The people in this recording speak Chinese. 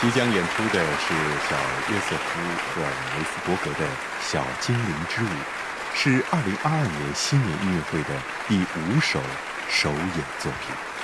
即将演出的是小约瑟夫·霍尔维斯伯格的《小精灵之舞》，是2022年新年音乐会的第五首首演作品。